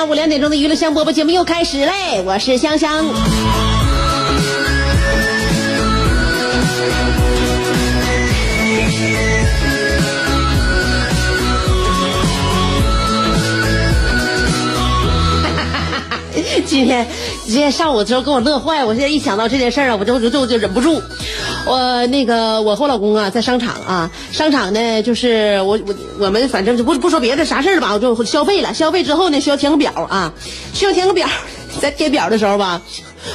下午两点钟的娱乐香饽饽节目又开始嘞，我是香香。今天今天上午的时候给我乐坏，我现在一想到这件事儿啊，我就就就就忍不住。我那个我和我老公啊，在商场啊，商场呢就是我我我们反正就不不说别的啥事儿吧，我就消费了。消费之后呢，需要填个表啊，需要填个表，在填表的时候吧。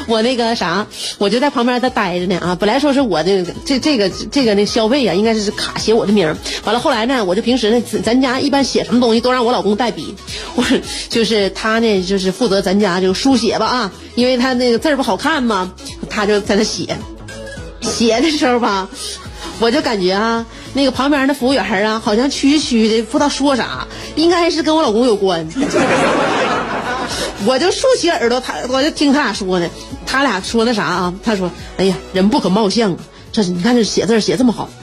我那个啥，我就在旁边在待着呢啊。本来说是我这个这这个这个那消费呀、应该是卡写我的名儿完了后来呢，我就平时呢，咱家一般写什么东西都让我老公代笔，我就是他呢，就是负责咱家就书写吧啊，因为他那个字儿不好看嘛，他就在那写。写的时候吧，我就感觉啊，那个旁边的服务员啊，好像屈屈的，不知道说啥，应该是跟我老公有关。我就竖起耳朵，他我就听他俩说的，他俩说那啥啊，他说：“哎呀，人不可貌相，这是你看这写字写这么好。”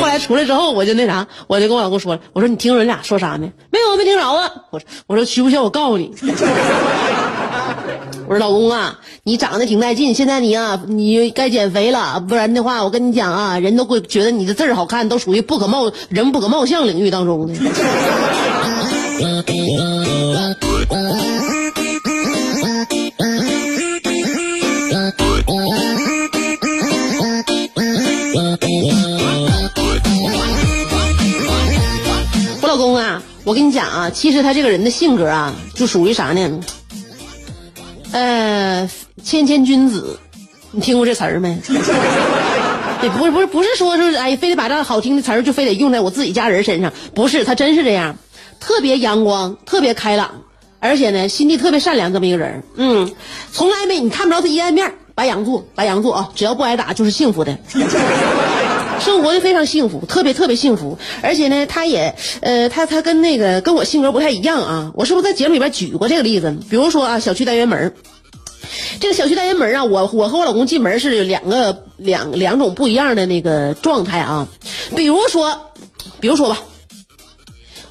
后来出来之后，我就那啥，我就跟我老公说了，我说你听着人俩说啥呢？没有，没听着啊。我说我说需不需要我告诉你？我说老公啊，你长得挺带劲，现在你啊，你该减肥了，不然的话，我跟你讲啊，人都会觉得你的字儿好看，都属于不可貌人不可貌相领域当中的。我老公啊，我跟你讲啊，其实他这个人的性格啊，就属于啥呢？呃，谦谦君子，你听过这词儿没？也不是不是不是说是哎，非得把这好听的词儿就非得用在我自己家人身上，不是，他真是这样，特别阳光，特别开朗，而且呢，心地特别善良，这么一个人，嗯，从来没你看不着他阴暗面，白羊座，白羊座啊，只要不挨打就是幸福的。生活的非常幸福，特别特别幸福，而且呢，他也，呃，他他跟那个跟我性格不太一样啊。我是不是在节目里边举过这个例子？比如说啊，小区单元门，这个小区单元门啊，我我和我老公进门是两个两两种不一样的那个状态啊。比如说，比如说吧，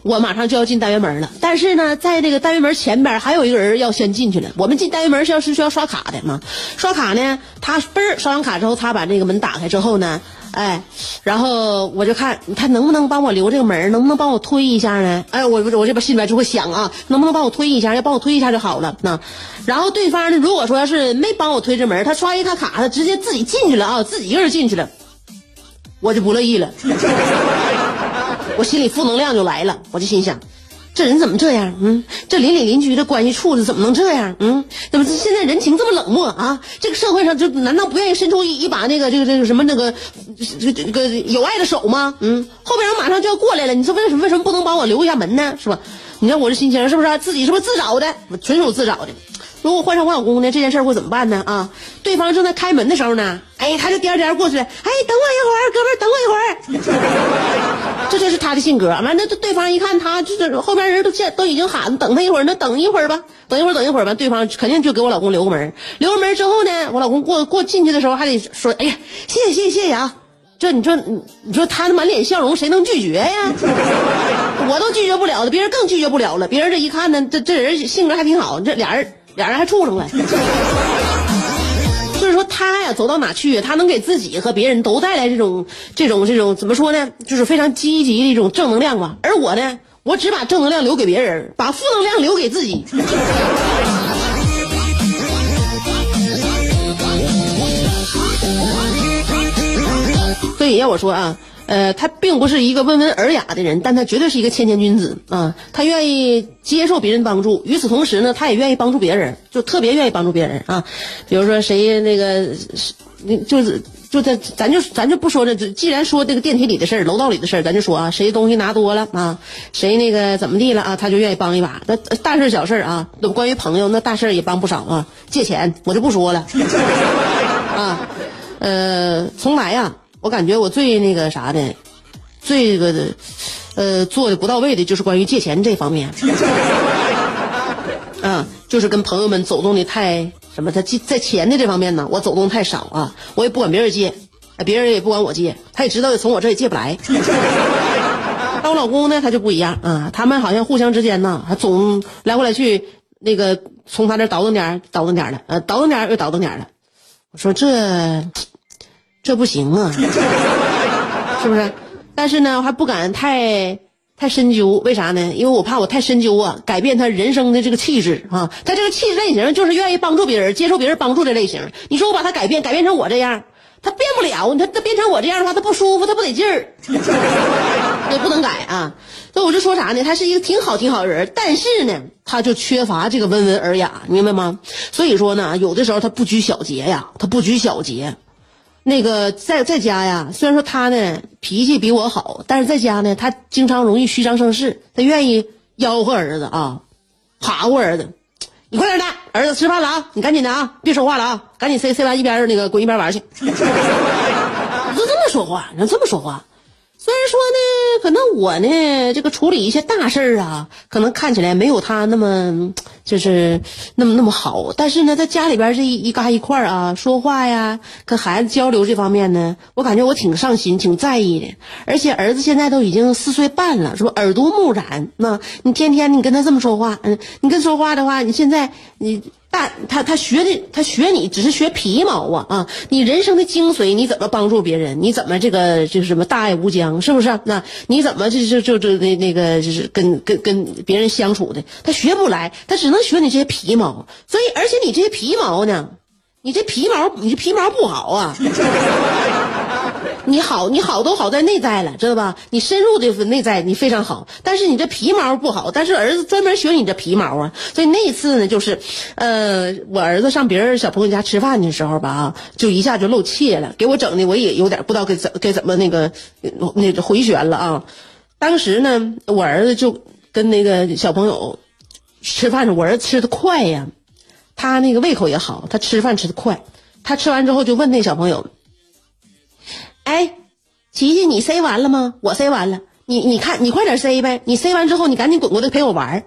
我马上就要进单元门了，但是呢，在这个单元门前边还有一个人要先进去了。我们进单元门是要是需要刷卡的嘛？刷卡呢，他嘣儿刷完卡之后，他把这个门打开之后呢。哎，然后我就看他能不能帮我留这个门，能不能帮我推一下呢？哎，我我这边心里边就会想啊，能不能帮我推一下？要帮我推一下就好了。那，然后对方呢，如果说要是没帮我推这门，他刷一卡卡，他直接自己进去了啊，自己一个人进去了，我就不乐意了，我心里负能量就来了，我就心想。这人怎么这样？嗯，这邻里邻居的关系处的怎么能这样？嗯，怎么现在人情这么冷漠啊？这个社会上就难道不愿意伸出一一把那个这个这个什么那个这这个有爱的手吗？嗯，后边人马上就要过来了，你说为什么为什么不能帮我留一下门呢？是吧？你看我这心情是不是自己是不是自找的？纯属自找的。如果换上我老公呢，这件事会怎么办呢？啊，对方正在开门的时候呢，哎，他就颠颠过去了，哎，等我一会儿，哥们儿，等我一会儿。这就是他的性格。完了，对方一看他，就是后边人都见都已经喊等他一会儿，那等一会儿吧，等一会儿，等一会儿吧。对方肯定就给我老公留个门，留个门之后呢，我老公过过进去的时候还得说，哎呀，谢谢谢谢谢谢啊。这你说你说他满脸笑容，谁能拒绝呀？我都拒绝不了了，别人更拒绝不了了。别人这一看呢，这这人性格还挺好，这俩人俩人还处上了。他呀走到哪去，他能给自己和别人都带来这种这种这种怎么说呢？就是非常积极的一种正能量吧。而我呢，我只把正能量留给别人，把负能量留给自己。所以要我说啊，呃，他并不是一个温文尔雅的人，但他绝对是一个谦谦君子啊。他愿意接受别人帮助，与此同时呢，他也愿意帮助别人，就特别愿意帮助别人啊。比如说谁那个，就是就在咱就咱就不说这，既然说这个电梯里的事儿、楼道里的事儿，咱就说啊，谁东西拿多了啊，谁那个怎么地了啊，他就愿意帮一把。那大事小事啊，都关于朋友，那大事也帮不少啊。借钱我就不说了啊，呃，从来呀。我感觉我最那个啥的，最个的，呃，做的不到位的就是关于借钱这方面。啊，就是跟朋友们走动的太什么，他在钱的这方面呢，我走动太少啊，我也不管别人借，别人也不管我借，他也知道从我这也借不来。但我老公呢，他就不一样啊，他们好像互相之间呢，还总来回来去，那个从他那倒腾点倒腾点的，呃，倒腾点又倒腾点的。我说这。这不行啊，是不是？但是呢，我还不敢太太深究，为啥呢？因为我怕我太深究啊，改变他人生的这个气质啊。他这个气质类型就是愿意帮助别人、接受别人帮助的类型。你说我把他改变，改变成我这样，他变不了。他他变成我这样的话，他不舒服，他不得劲儿，也不能改啊。所以我就说啥呢？他是一个挺好挺好的人，但是呢，他就缺乏这个温文尔雅，明白吗？所以说呢，有的时候他不拘小节呀，他不拘小节。那个在在家呀，虽然说他呢脾气比我好，但是在家呢，他经常容易虚张声势，他愿意吆喝儿子啊，哈呼儿子，你快点的，儿子吃饭了啊，你赶紧的啊，别说话了啊，赶紧塞塞完一边那个滚一边玩去。你就这么说话，你就这么说话。虽然说呢，可能我呢，这个处理一些大事儿啊，可能看起来没有他那么就是那么那么好，但是呢，在家里边这一一嘎一块儿啊，说话呀，跟孩子交流这方面呢，我感觉我挺上心，挺在意的。而且儿子现在都已经四岁半了，是不耳濡目染？那你天天你跟他这么说话，嗯，你跟说话的话，你现在你。大他他学的他学你只是学皮毛啊啊！你人生的精髓你怎么帮助别人？你怎么这个就是什么大爱无疆？是不是？那你怎么就就就就那那个就是跟跟跟别人相处的？他学不来，他只能学你这些皮毛。所以，而且你这些皮毛呢，你这皮毛你这皮毛不好啊。你好，你好都好在内在了，知道吧？你深入的内在你非常好，但是你这皮毛不好。但是儿子专门学你这皮毛啊，所以那次呢，就是，呃，我儿子上别人小朋友家吃饭的时候吧，啊，就一下就露怯了，给我整的我也有点不知道该怎该怎么那个那个回旋了啊。当时呢，我儿子就跟那个小朋友吃饭，我儿子吃的快呀，他那个胃口也好，他吃饭吃的快，他吃完之后就问那小朋友。哎，琪琪，你塞完了吗？我塞完了。你你看，你快点塞呗。你塞完之后，你赶紧滚过来陪我玩儿。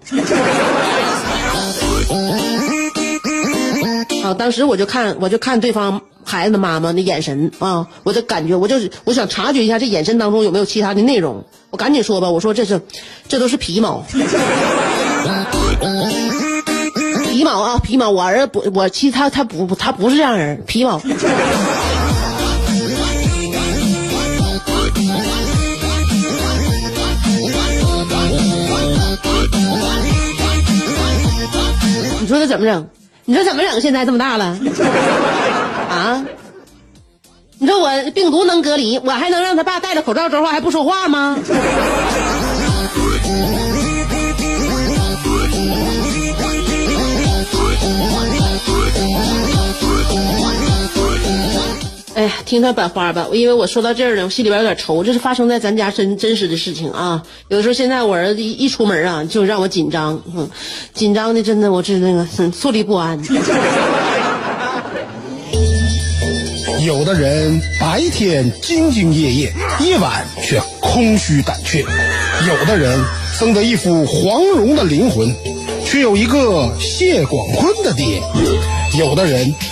好，当时我就看，我就看对方孩子的妈妈那眼神啊，我就感觉，我就是我想察觉一下这眼神当中有没有其他的内容。我赶紧说吧，我说这是，这都是皮毛，皮毛啊，皮毛。我儿子不，我其实他他不他不是这样人，皮毛。说他怎么整？你说怎么整？现在这么大了，啊？你说我病毒能隔离，我还能让他爸戴着口罩说话还不说话吗？哎呀，听他摆花吧，因为我说到这儿呢，我心里边有点愁。这是发生在咱家真真实的事情啊。有的时候现在我儿子一一出门啊，就让我紧张，嗯紧张的真的我是那个坐立不安。有的人白天兢兢业业，夜晚却空虚胆怯；有的人生得一副黄蓉的灵魂，却有一个谢广坤的爹。有的人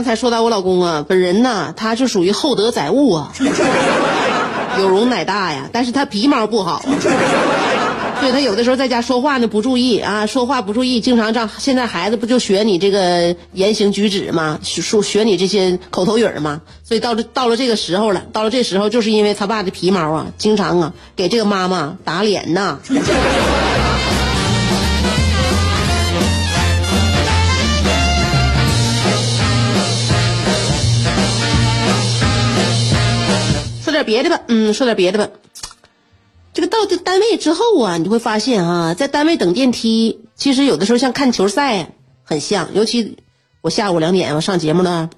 刚才说到我老公啊，本人呢，他是属于厚德载物啊，有容乃大呀，但是他皮毛不好啊，所以他有的时候在家说话呢不注意啊，说话不注意，经常让现在孩子不就学你这个言行举止吗？说学你这些口头语儿吗？所以到了到了这个时候了，到了这时候，就是因为他爸的皮毛啊，经常啊给这个妈妈打脸呐。别的吧，嗯，说点别的吧。这个到这单位之后啊，你就会发现啊，在单位等电梯，其实有的时候像看球赛很像。尤其我下午两点我上节目了，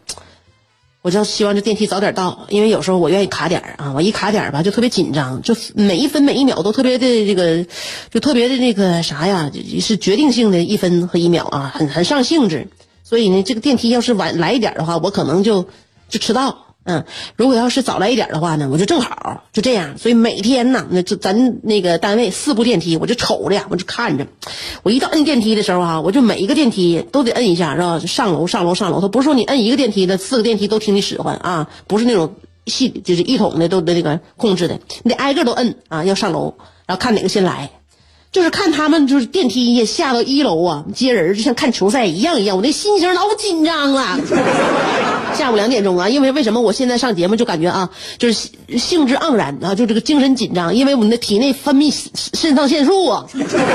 我就希望这电梯早点到，因为有时候我愿意卡点儿啊，我一卡点儿吧就特别紧张，就每一分每一秒都特别的这个，就特别的那个啥呀，是决定性的一分和一秒啊，很很上兴致。所以呢，这个电梯要是晚来一点的话，我可能就就迟到。嗯，如果要是早来一点的话呢，我就正好就这样。所以每天呢，那就咱那个单位四部电梯，我就瞅着呀，我就看着。我一到摁电梯的时候哈、我就每一个电梯都得摁一下，是吧？上楼上楼上楼。他不是说你摁一个电梯的四个电梯都听你使唤啊，不是那种系就是一统的都的那个控制的，你得挨个都摁啊，要上楼，然后看哪个先来。就是看他们就是电梯也下到一楼啊，接人就像看球赛一样一样，我那心情老紧张了。下午两点钟啊，因为为什么我现在上节目就感觉啊，就是兴致盎然啊，就这个精神紧张，因为我们的体内分泌肾上腺素啊，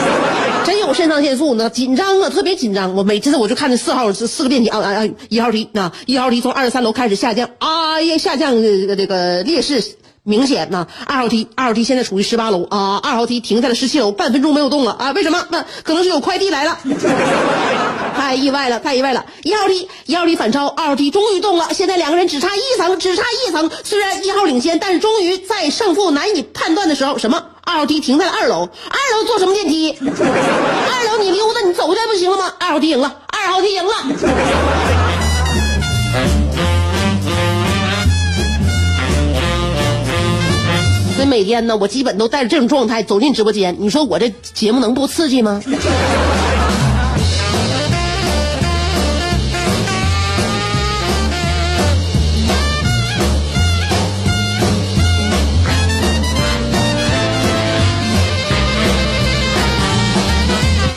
真有肾上腺素呢，紧张啊，特别紧张。我每次我就看那四号四个电梯啊啊啊，一号梯啊，一号梯从二十三楼开始下降，啊呀下降这个这个劣势。明显呐，二号梯，二号梯现在处于十八楼啊，二号梯停在了十七楼，半分钟没有动了啊，为什么？那可能是有快递来了，太意外了，太意外了。一号梯，一号梯反超，二号梯终于动了，现在两个人只差一层，只差一层。虽然一号领先，但是终于在胜负难以判断的时候，什么？二号梯停在了二楼，二楼坐什么电梯？二楼你溜达，你走下不行了吗？二号梯赢了，二号梯赢了。所以每天呢，我基本都带着这种状态走进直播间。你说我这节目能不刺激吗？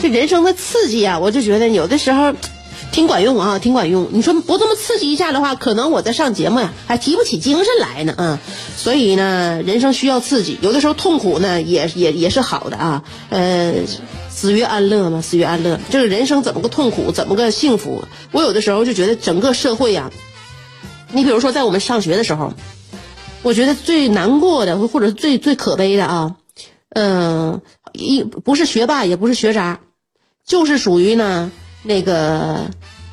这人生的刺激啊，我就觉得有的时候挺管用啊，挺管用。你说不这么刺激一下的话，可能我在上节目呀还提不起精神来呢啊。所以呢，人生需要刺激，有的时候痛苦呢也也也是好的啊。呃，死于安乐嘛，死于安乐。这个人生怎么个痛苦，怎么个幸福？我有的时候就觉得整个社会呀、你比如说在我们上学的时候，我觉得最难过的，或者最最可悲的啊，嗯、一不是学霸，也不是学渣，就是属于呢那个，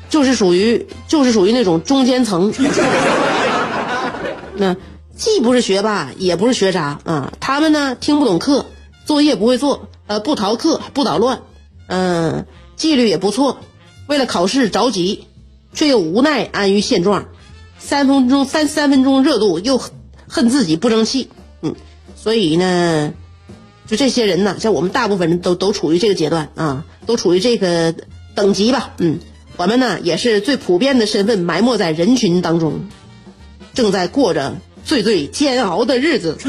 就是属于就是属于那种中间层。那既不是学霸，也不是学渣啊，他们呢听不懂课，作业不会做，呃，不逃课，不捣乱，嗯、纪律也不错，为了考试着急，却又无奈安于现状，三分钟三三分钟热度又恨自己不争气，嗯，所以呢，就这些人呢，像我们大部分人都都处于这个阶段啊，都处于这个等级吧，嗯，我们呢也是最普遍的身份埋没在人群当中，正在过着最最煎熬的日子。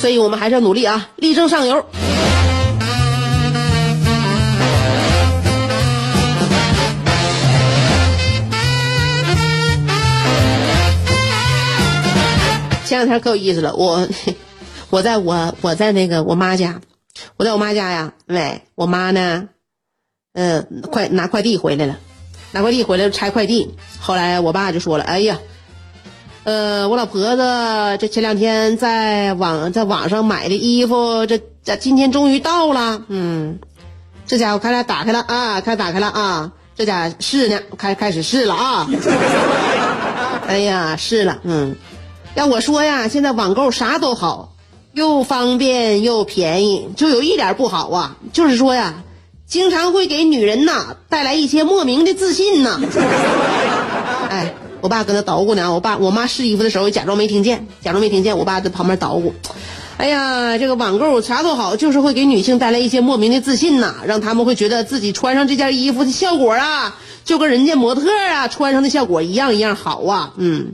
所以我们还是要努力啊，力争上游。前两天可有意思了，我我在我我在那个我妈家，我在我妈家呀，喂，我妈呢，呃，快拿快递回来了，拿快递回来拆快递，后来我爸就说了，哎呀，呃，我老婆子这前两天在网在网上买的衣服，这这今天终于到了，嗯，这家伙看来打开了啊，看打开了啊，这家试呢，开开始试了啊！哎呀，试了，嗯，要我说呀，现在网购啥都好，又方便又便宜，就有一点不好啊，就是说呀，经常会给女人呐带来一些莫名的自信呐。哎，我爸搁那捣鼓呢，我爸我妈试衣服的时候假装没听见，假装没听见，我爸在旁边捣鼓。哎呀，这个网购啥都好，就是会给女性带来一些莫名的自信呐，让他们会觉得自己穿上这件衣服的效果啊，就跟人家模特啊穿上的效果一样一样好啊。嗯，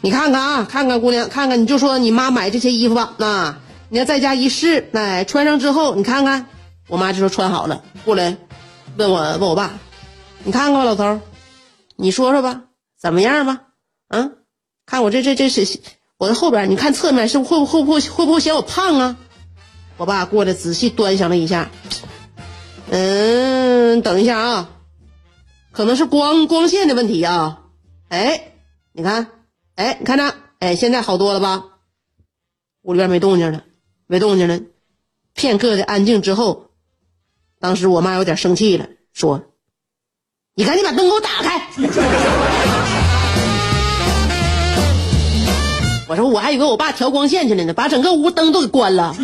你看看啊，看看姑娘，看看你就说你妈买这些衣服吧，那你要在家一试，哎，穿上之后你看看，我妈就说穿好了，过来问我问我爸，你看看吧，老头，你说说吧，怎么样吧？嗯，看我这这这是。我的后边，你看侧面是会不会不会会不会嫌我胖啊？我爸过来仔细端详了一下，嗯，等一下啊，可能是光光线的问题啊。哎，你看，哎，你看着，哎，现在好多了吧？屋里边没动静了，没动静了。片刻的安静之后，当时我妈有点生气了，说：“你赶紧把灯给我打开。”我说我还以为我爸调光线去了呢，把整个屋灯都给关了。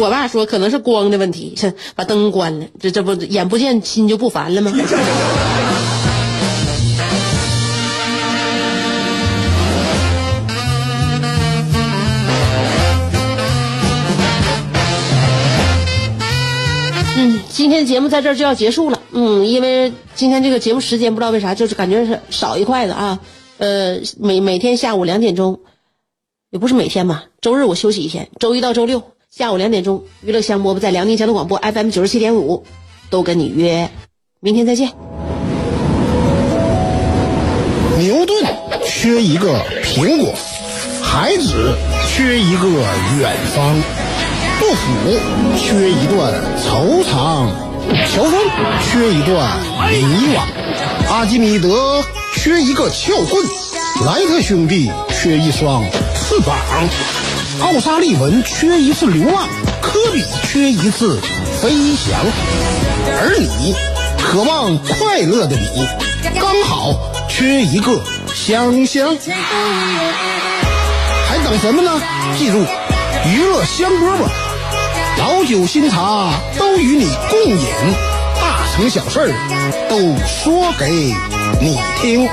我爸说可能是光的问题，把灯关了，这这不眼不见心就不烦了吗？嗯，今天节目在这就要结束了。嗯，因为今天这个节目时间不知道为啥就是感觉是少一块的啊。呃，每每天下午两点钟，也不是每天吧，周日我休息一天，周一到周六下午两点钟，娱乐香饽饽在辽宁交通广播 FM 九十七点五，都跟你约，明天再见。牛顿缺一个苹果，孩子缺一个远方。杜甫缺一段惆怅，乔峰缺一段迷惘，阿基米德缺一个撬棍，莱特兄弟缺一双翅膀，奥沙利文缺一次流浪，科比缺一次飞翔，而你，渴望快乐的你，刚好缺一个香香。还等什么呢？记住，娱乐香饽饽。老酒新茶都与你共饮，大成小事都说给你听。